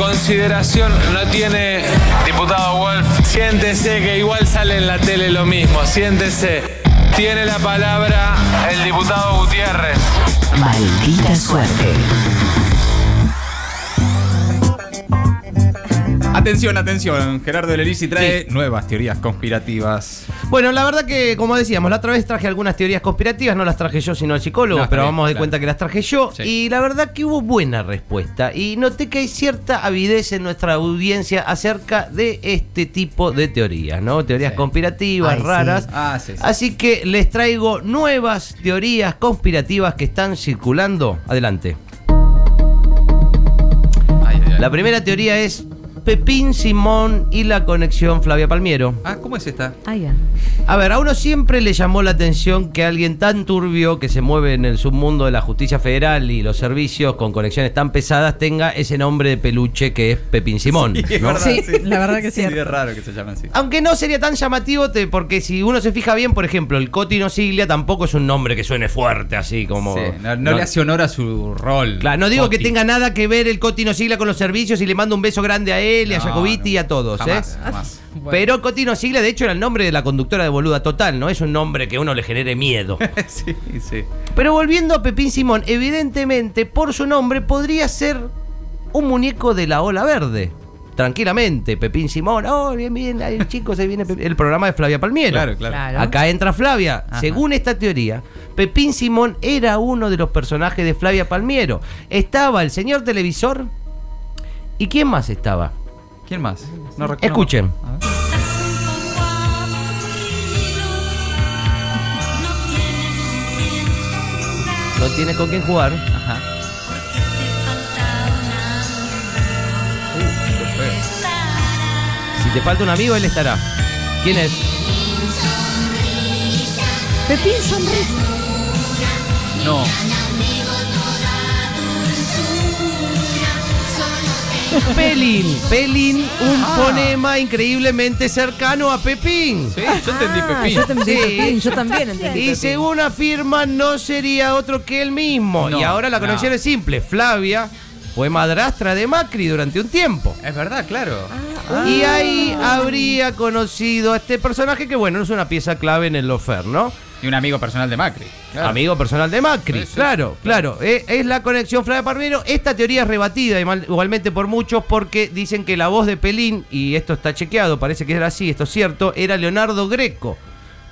consideración no tiene, diputado Wolf, siéntese que igual sale en la tele lo mismo, siéntese. Tiene la palabra el diputado Gutiérrez. Maldita suerte. Atención, atención. Gerardo Lelisi trae nuevas teorías conspirativas. Bueno, la verdad que, como decíamos, la otra vez traje algunas teorías conspirativas, no las traje yo, sino el psicólogo, No, pero vamos de claro. cuenta que las traje yo. Sí. Y la verdad que hubo buena respuesta. Y noté que hay cierta avidez en nuestra audiencia acerca de este tipo de teorías, ¿no? Teorías Sí. conspirativas, Ay, raras. Ah, sí, sí. Así que les traigo nuevas teorías conspirativas que están circulando. Adelante. La primera teoría es Pepín Simón y la conexión Flavia Palmiero. Ah, ¿cómo es esta? Ah, ya. A ver, a uno siempre le llamó la atención que alguien tan turbio que se mueve en el submundo de la justicia federal y los servicios con conexiones tan pesadas tenga ese nombre de peluche que es Pepín Simón. Sí, verdad, Sí, la verdad que sí. Sí, es raro que se llamen así. Aunque no sería tan llamativo, te- porque si uno se fija bien, por ejemplo, el Cotino Siglia tampoco es un nombre que suene fuerte así como. Sí, no, no le hace honor a su rol. Claro, no digo que tenga nada que ver el Cotino Sigla con los servicios y le mando un beso grande a él y a Jacobiti y a todos, jamás, ¿eh? jamás. Pero Cotino Sigla, de hecho, era el nombre de la conductora de Boluda Total, no es un nombre que a uno le genere miedo. sí, sí. Pero volviendo a Pepín Simón, evidentemente, por su nombre, podría ser un muñeco de la ola verde. Tranquilamente, Pepín Simón, oh, bien, bien, ahí chicos, ahí viene Pepín. el programa de Flavia Palmiero. Claro, claro. Claro. Acá entra Flavia. Ajá. Según esta teoría, Pepín Simón era uno de los personajes de Flavia Palmiero. Estaba el señor televisor. ¿Y quién más estaba? ¿Quién más? No recuerdo. Escuchen. A ver. No tiene con quién jugar. Ajá. Uh, qué feo. Si te falta un amigo, él estará. ¿Quién es? Pepín sonríe. No. Pelín. Pelín, un Ah. fonema increíblemente cercano a Pepín. Sí, yo entendí Ah, Pepín. yo entendí Sí. Pepín, yo también entendí. Y Pepín. según afirma, no sería otro que él mismo. No, y ahora la conexión no. es simple. Flavia fue madrastra de Macri durante un tiempo. Es verdad, claro. Y ahí habría conocido a este personaje que, bueno, es una pieza clave en el Lofer, ¿no? Y un amigo personal de Macri. Claro. Amigo personal de Macri, Sí, sí. claro, claro. Eh, es la conexión Flavia Palmiero. Esta teoría es rebatida igual- igualmente por muchos porque dicen que la voz de Pelín, y esto está chequeado, parece que era así, esto es cierto, era Leonardo Greco,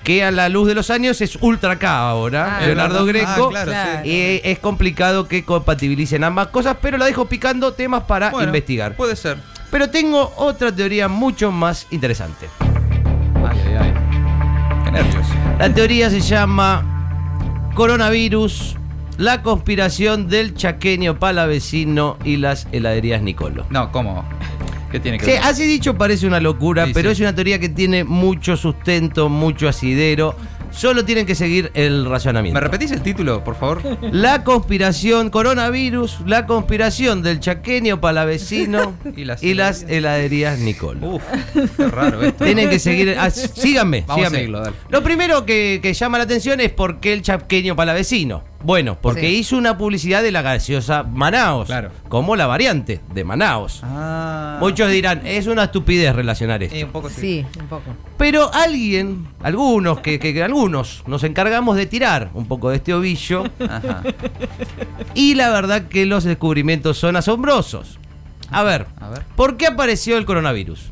que a la luz de los años es ultra K ahora. Ah, Leonardo. Greco. Ah, claro, Claro. sí. Eh, es complicado que compatibilicen ambas cosas, pero la dejo picando temas para Bueno, investigar. Puede ser. Pero tengo otra teoría mucho más interesante. Ay, ay, ay. Qué nervios. La teoría se llama Coronavirus, la conspiración del chaqueño palavecino y las heladerías Nicolo. No, ¿cómo? ¿Qué tiene que Sí, ver? así dicho parece una locura, Sí, pero sí. es una teoría que tiene mucho sustento, mucho asidero. Solo tienen que seguir el razonamiento. ¿Me repetís el título, por favor? La conspiración coronavirus, la conspiración del chaqueño palavecino Y las y las heladerías Nicolo. Uf, qué raro esto. Tienen que seguir. ah, síganme, Vamos a síganme. seguirlo, dale. Lo primero que, que llama la atención es por qué el chaqueño palavecino. Bueno, porque Sí. hizo una publicidad de la gaseosa Manaos. Claro. Como la variante de Manaos. Ah. Muchos dirán, es una estupidez relacionar esto. Eh, un poco sí. Sí, un poco. Pero alguien, algunos, que, que- que algunos nos encargamos de tirar un poco de este ovillo. Ajá. y la verdad que los descubrimientos son asombrosos. A ver, A ver. ¿por qué apareció el coronavirus?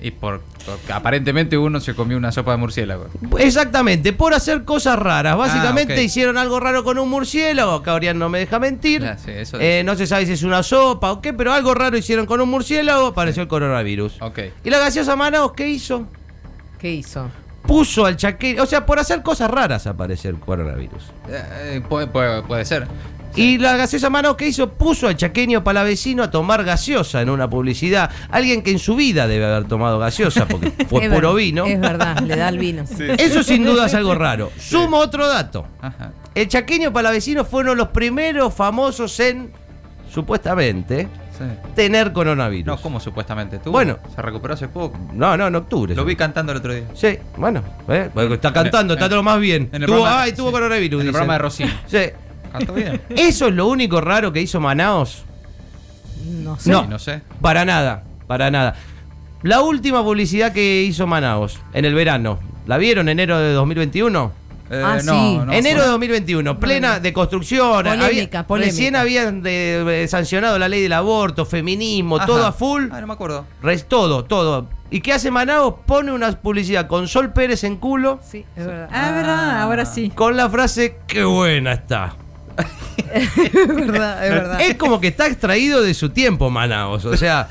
Y por, porque aparentemente uno se comió una sopa de murciélago. Exactamente, por hacer cosas raras. Básicamente Ah, ok. hicieron algo raro con un murciélago. Acá Orián no me deja mentir. Ya, sí, eso Eh, no se sabe si es una sopa o qué, pero algo raro hicieron con un murciélago. Apareció el coronavirus. ¿Y la gaseosa Manaos qué hizo? ¿Qué hizo? Puso al chaqueño. O sea, por hacer cosas raras apareció el coronavirus. Eh, eh, puede, puede, puede ser. Y la gaseosa Manaos que hizo puso al chaqueño palavecino a tomar gaseosa en una publicidad. Alguien que en su vida debe haber tomado gaseosa porque fue Es puro vino. Es verdad, le da el vino. Eso sin duda es algo raro. Sumo otro dato. Ajá. El chaqueño palavecino fue uno de los primeros famosos en, supuestamente, Sí. tener coronavirus. No, ¿cómo supuestamente? ¿Tú? Bueno. Se recuperó hace poco. No, no, en octubre. Lo vi cantando el otro día. Sí, bueno, ¿eh? Porque está cantando, está todo lo más bien. En el Tuvo, programa- ay, tuvo sí. coronavirus. En el dicen. programa de Rocío. Sí. Cantó bien. ¿Eso es lo único raro que hizo Manaos? No sé. No, no sé. Para nada, para nada. La última publicidad que hizo Manaos en el verano, ¿la vieron enero de 2021? Eh, Ah, no, sí. no, enero de 2021, plena de construcción. Polémica, había- polémica. Recién habían de- de sancionado la ley del aborto, feminismo, Ajá. todo a full. Ah, no me acuerdo. Res- todo, todo. ¿Y qué hace Manaos? Pone una publicidad con Sol Pérez en culo Sí, es verdad. Ah, es verdad, ahora sí. con la frase qué buena está. Es verdad, es verdad. Es como que está extraído de su tiempo Manaos, o sea,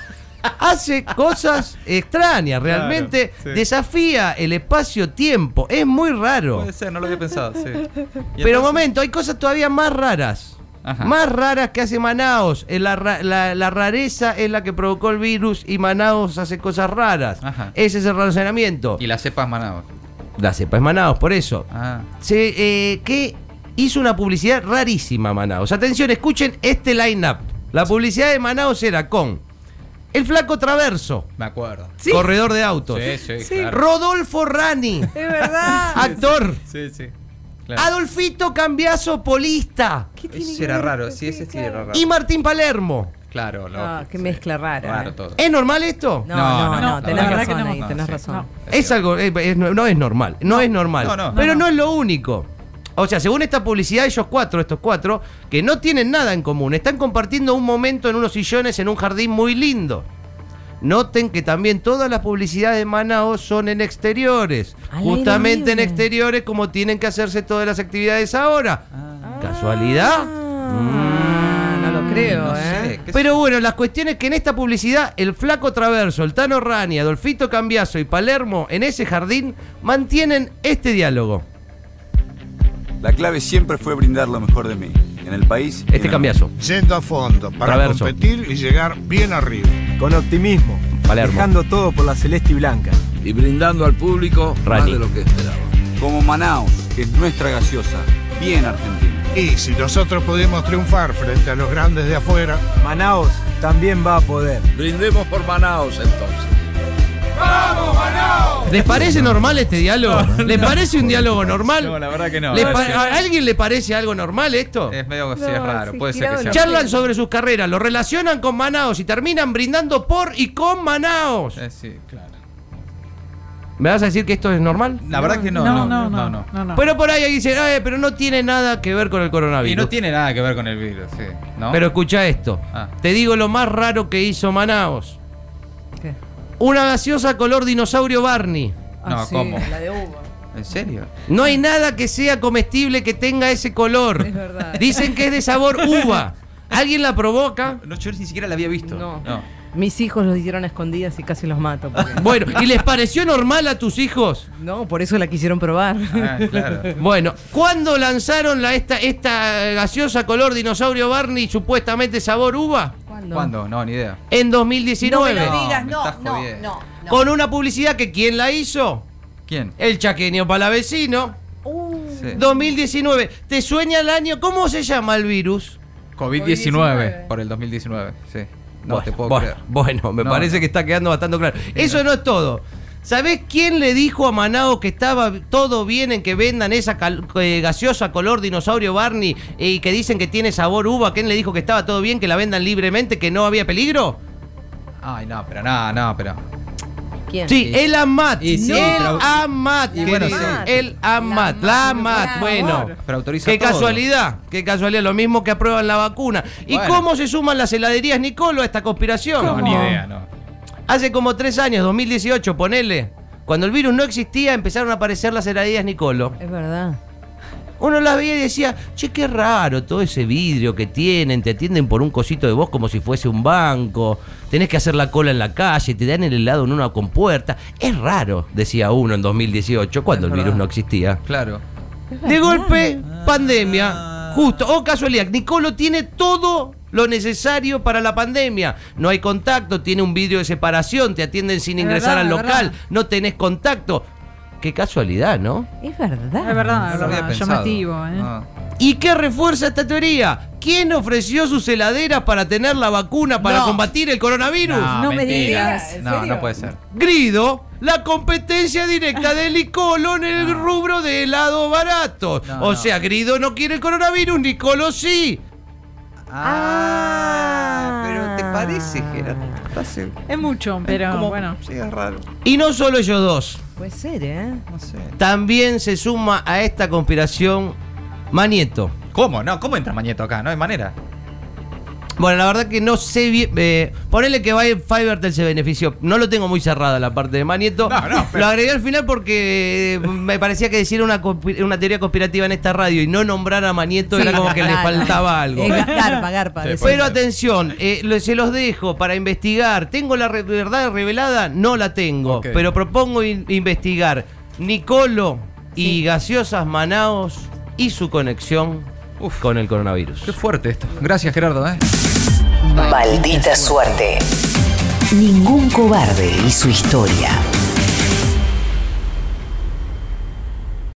hace cosas extrañas, realmente Claro, sí. desafía el espacio-tiempo, es muy raro. Puede ser, no lo había pensado, sí. Pero momento, hay cosas todavía más raras. Ajá. Más raras que hace Manaos. Eh, La, ra- la- la rareza es la que provocó el virus y Manaos hace cosas raras. Ajá. Ese es el razonamiento. Y la cepas Manaus. La cepa es Manaos, por eso. Ah. Se, eh, que hizo una publicidad rarísima Manaos. Atención, escuchen este line-up. La publicidad de Manaos era con el flaco Traverso, Me acuerdo. Sí. corredor de autos. Sí, sí, Sí. claro. Rodolfo Rani, Es verdad. actor. Sí, sí. Claro. Adolfito Cambiaso, polista. ¿Qué tiene Ese que era ver raro, sí, ese sí era raro. Y Martín Palermo. Claro, loco, Ah, qué sí. mezcla rara. Raro eh. todo. ¿Es normal esto? No, No, no, no, no, no, tenés razón que no. ahí, No, tenés sí. razón. No. Es algo, eh, es- no, no es normal, no, es normal. no, no. pero No, no, no. es lo único. O sea, según esta publicidad, ellos cuatro, estos cuatro, que no tienen nada en común, están compartiendo un momento en unos sillones en un jardín muy lindo. Noten que también todas las publicidades de Manaos son en exteriores. Al aire Justamente en exteriores como tienen que hacerse todas las actividades ahora. Ah, ¿Casualidad? Ah, no lo creo, no ¿eh? sé, Pero bueno, las cuestiones que en esta publicidad el flaco Traverso, el Tano Rani, Adolfito Cambiaso y Palermo en ese jardín mantienen este diálogo. La clave siempre fue brindar lo mejor de mí, en el país. Este el Cambiaso. Yendo a fondo para Traverso. competir y llegar bien arriba. Con optimismo, Palermo. dejando todo por la celeste y blanca. y brindando al público Rani. más de lo que esperaba. Como Manaus, que es nuestra gaseosa, bien argentina. Y si nosotros pudimos triunfar frente a los grandes de afuera, Manaos también va a poder. Brindemos por Manaos entonces. ¿Les parece normal este diálogo? ¿Les parece un diálogo normal? No, la verdad que no. ¿Le No, pa- sí. ¿A alguien le parece algo normal esto? Es medio sí, es raro. sí, Puede ser que sea. la- Charlan sobre sus carreras, lo relacionan con Manaos y terminan brindando por y con Manaos. Eh, sí, claro. ¿Me vas a decir que esto es normal? La verdad que no. No, no, no. no, no. Pero por ahí dicen, "Ay, pero no tiene nada que ver con el coronavirus. Y no tiene nada que ver con el virus, sí. ¿no? Pero escucha esto. Ah. Te digo lo más raro que hizo Manaos. Una gaseosa color dinosaurio Barney. No, Ah, sí, ¿cómo? La de uva. ¿En serio? No hay nada que sea comestible que tenga ese color. Es verdad. Dicen que es de sabor uva. ¿Alguien la provoca? No, yo ni siquiera la había visto. No. no. Mis hijos los hicieron a escondidas y casi los mato. porque- Bueno, ¿y les pareció normal a tus hijos? No, por eso la quisieron probar. Ah, claro. Bueno, ¿cuándo lanzaron la, esta, esta gaseosa color dinosaurio Barney supuestamente sabor uva? ¿Cuándo? ¿Cuándo? No, ni idea. En 2019. No me lo digas, me no, no, no, no. Con una publicidad que ¿quién la hizo? ¿Quién? El chaqueño palavecino. Uh, Sí. 2019. ¿Te sueña el año? ¿Cómo se llama el virus? COVID-19 por el 2019, sí. No bueno, te puedo bueno, creer. bueno, me No, parece no. que está quedando bastante claro. Eso no es todo. ¿Sabés quién le dijo a Manao que estaba todo bien en que vendan esa eh, gaseosa color dinosaurio Barney y que dicen que tiene sabor uva? ¿Quién le dijo que estaba todo bien, que la vendan libremente, que no había peligro? Ay, no, pero no, no, pero. ¿Quién? Sí, el AMAT. y sí, el pero- AMAT, y bueno, sí. El AMAT, la AMAT, bueno. Pero autoriza Qué todo. casualidad, qué casualidad, lo mismo que aprueban la vacuna. ¿Y Bueno. cómo se suman las heladerías Nicolo a esta conspiración? No, ni idea, no. Hace como tres años, 2018, ponele. Cuando el virus no existía, empezaron a aparecer las heladerías Nicolo. Es verdad. Uno las veía y decía, che, qué raro todo ese vidrio que tienen, te atienden por un cosito de voz como si fuese un banco, tenés que hacer la cola en la calle, te dan el helado en una compuerta. Es raro, decía uno en 2018, cuando Es el virus no existía. Claro. De golpe, pandemia. Justo, oh casualidad, Nicolo tiene todo lo necesario para la pandemia. No hay contacto, tiene un vidrio de separación, te atienden sin Es ingresar verdad, al local, verdad. no tenés contacto. Qué casualidad, ¿no? Es verdad. Es verdad, es verdad. Llamativo, ¿eh? No. ¿Y qué refuerza esta teoría? ¿Quién ofreció sus heladeras para tener la vacuna para No. combatir el coronavirus? No, No me digas. ¿En No, no puede ser. Grido, la competencia directa de Nicolo en el rubro de helado barato. No, o no. sea, Grido no quiere el coronavirus, Nicolo sí. Ah, pero te parece, Gerardo. Es mucho, pero como- bueno. sí, es raro. Y no solo ellos dos. Puede ser, ¿eh? No sé. También se suma a esta conspiración Manieto. ¿Cómo? No, ¿cómo entra Mañeto acá? No hay manera. Bueno, la verdad que no sé bien. Eh, ponele que Fivertel se benefició. No lo tengo muy cerrada la parte de Manieto. No, no, pero- Lo agregué al final porque eh, me parecía que decir una, teoría conspirativa en esta radio y no nombrar a Manieto Sí, era como que le faltaba algo. Eh, garpa, garpa. Sí, Pero atención, eh, lo- se los dejo para investigar. ¿Tengo la re- verdad revelada? No la tengo. Pero propongo in- investigar Nicolo y Gaseosas Manaos y su conexión Uf. con el coronavirus. Qué fuerte esto. Gracias, Gerardo. ¿eh? Maldita suerte. Ningún cobarde y su historia.